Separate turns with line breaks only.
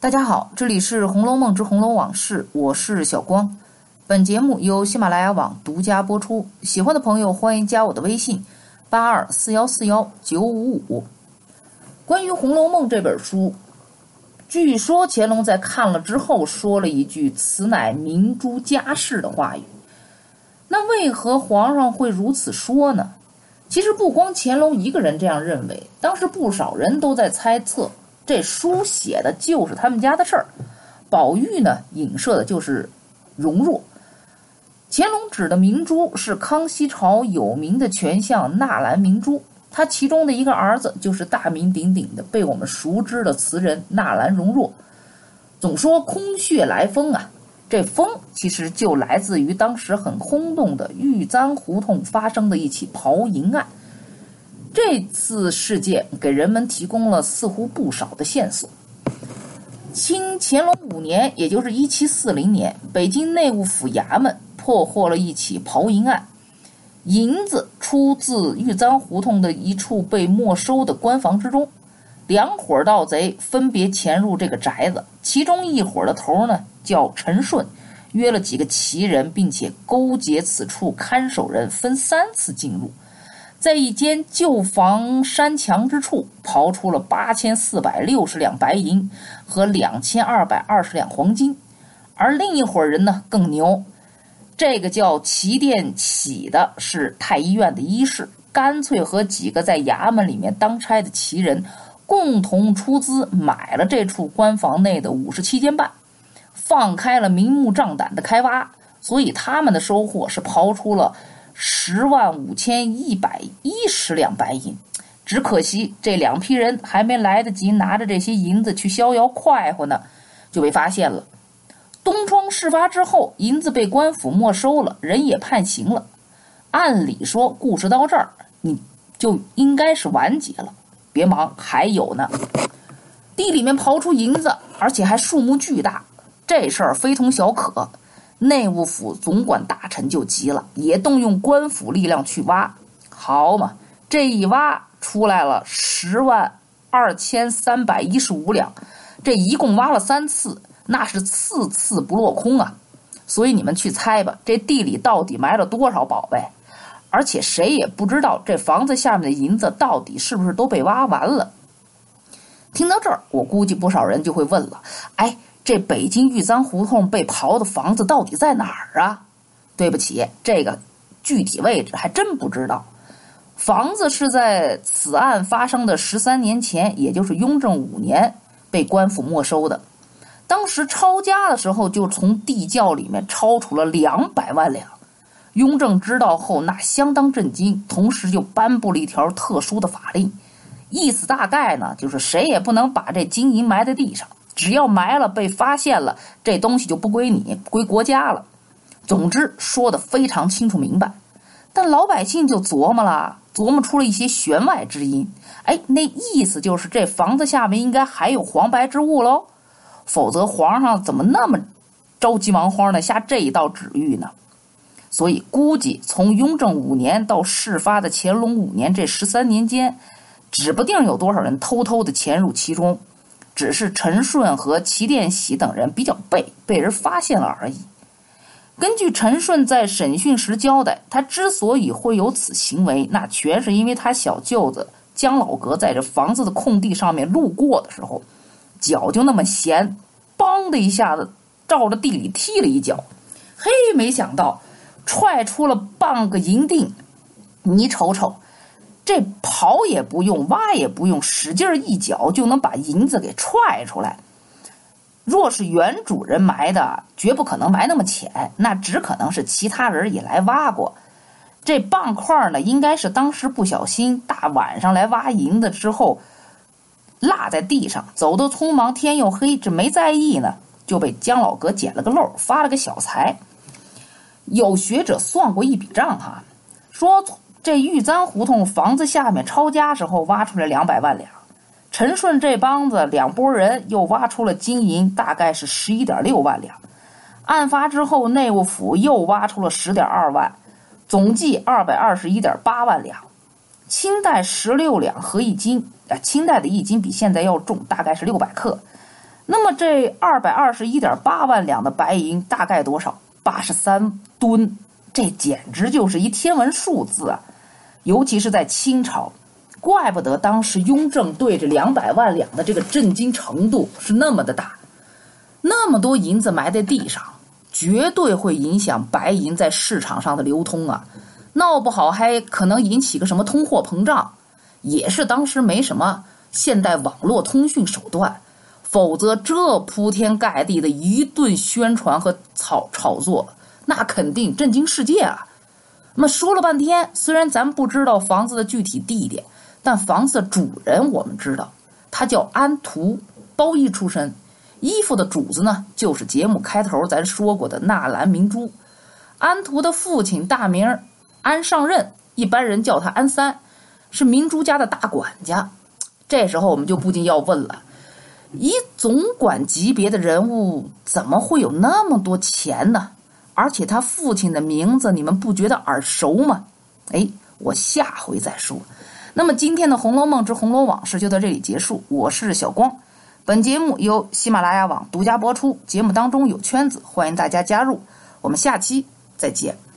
大家好，这里是《红楼梦之红楼往事》，我是小光。本节目由喜马拉雅网独家播出。喜欢的朋友欢迎加我的微信：八二四幺四幺九五五。关于《红楼梦》这本书，据说乾隆在看了之后说了一句“此乃明珠家事”的话语。那为何皇上会如此说呢？其实不光乾隆一个人这样认为，当时不少人都在猜测，这书写的就是他们家的事儿。宝玉呢，影射的就是容若。乾隆指的明珠是康熙朝有名的权相纳兰明珠，他其中的一个儿子就是大名鼎鼎的被我们熟知的词人纳兰容若。总说空穴来风啊，这风其实就来自于当时很轰动的玉簪胡同发生的一起刨银案。这次事件给人们提供了似乎不少的线索。清乾隆五年，也就是一七四零年，北京内务府衙门。破获了一起刨银案，银子出自玉簪胡同的一处被没收的官房之中。两伙盗贼分别潜入这个宅子，其中一伙的头呢叫陈顺，约了几个奇人，并且勾结此处看守人，分三次进入，在一间旧房山墙之处刨出了八千四百六十两白银和两千二百二十两黄金。而另一伙人呢更牛。这个叫齐殿启的是太医院的医士，干脆和几个在衙门里面当差的奇人共同出资买了这处官房内的五十七间半，放开了明目张胆的开挖，所以他们的收获是刨出了十万五千一百一十两白银。只可惜这两批人还没来得及拿着这些银子去逍遥快活呢，就被发现了。东窗事发之后，银子被官府没收了，人也判刑了。按理说，故事到这儿，你就应该是完结了。别忙，还有呢。地里面刨出银子，而且还数目巨大，这事儿非同小可。内务府总管大臣就急了，也动用官府力量去挖。好嘛，这一挖出来了十万二千三百一十五两，这一共挖了三次。那是次次不落空啊，所以你们去猜吧，这地里到底埋了多少宝贝？而且谁也不知道这房子下面的银子到底是不是都被挖完了。听到这儿，我估计不少人就会问了：哎，这北京玉簪胡同被刨的房子到底在哪儿啊？对不起，这个具体位置还真不知道。房子是在此案发生的十三年前，也就是雍正五年被官府没收的。当时抄家的时候，就从地窖里面抄出了两百万两。雍正知道后，那相当震惊，同时就颁布了一条特殊的法令，意思大概呢，就是谁也不能把这金银埋在地上，只要埋了被发现了，这东西就不归你，归国家了。总之说的非常清楚明白，但老百姓就琢磨了，琢磨出了一些弦外之音。哎，那意思就是这房子下面应该还有黄白之物喽。否则，皇上怎么那么着急忙慌的下这一道旨谕呢？所以，估计从雍正五年到事发的乾隆五年这十三年间，指不定有多少人偷偷的潜入其中，只是陈顺和齐殿喜等人比较背，被人发现了而已。根据陈顺在审讯时交代，他之所以会有此行为，那全是因为他小舅子姜老阁在这房子的空地上面路过的时候。脚就那么闲，梆的一下子照着地里踢了一脚，嘿，没想到踹出了半个银锭。你瞅瞅，这刨也不用，挖也不用，使劲一脚就能把银子给踹出来。若是原主人埋的，绝不可能埋那么浅，那只可能是其他人也来挖过。这半块呢，应该是当时不小心大晚上来挖银子之后。落在地上，走得匆忙，天又黑，这没在意呢，就被姜老哥捡了个漏，发了个小财。有学者算过一笔账，哈，说这玉簪胡同房子下面抄家时候挖出来两百万两，陈顺这帮子两拨人又挖出了金银，大概是十一点六万两。案发之后，内务府又挖出了十点二万，总计二百二十一点八万两。清代十六两合一斤。啊，清代的一斤比现在要重，大概是六百克。那么这二百二十一点八万两的白银大概多少？八十三吨，这简直就是一天文数字啊！尤其是在清朝，怪不得当时雍正对着两百万两的这个震惊程度是那么的大。那么多银子埋在地上，绝对会影响白银在市场上的流通啊！闹不好还可能引起个什么通货膨胀。也是当时没什么现代网络通讯手段，否则这铺天盖地的一顿宣传和炒炒作，那肯定震惊世界啊！那么说了半天，虽然咱不知道房子的具体地点，但房子的主人我们知道，他叫安图，包衣出身。衣服的主子呢，就是节目开头咱说过的纳兰明珠。安图的父亲大名安上任，一般人叫他安三，是明珠家的大管家。这时候我们就不禁要问了：以总管级别的人物，怎么会有那么多钱呢？而且他父亲的名字，你们不觉得耳熟吗？哎，我下回再说。那么今天的《红楼梦之红楼往事》就到这里结束。我是小光。本节目由喜马拉雅网独家播出，节目当中有圈子，欢迎大家加入。我们下期再见。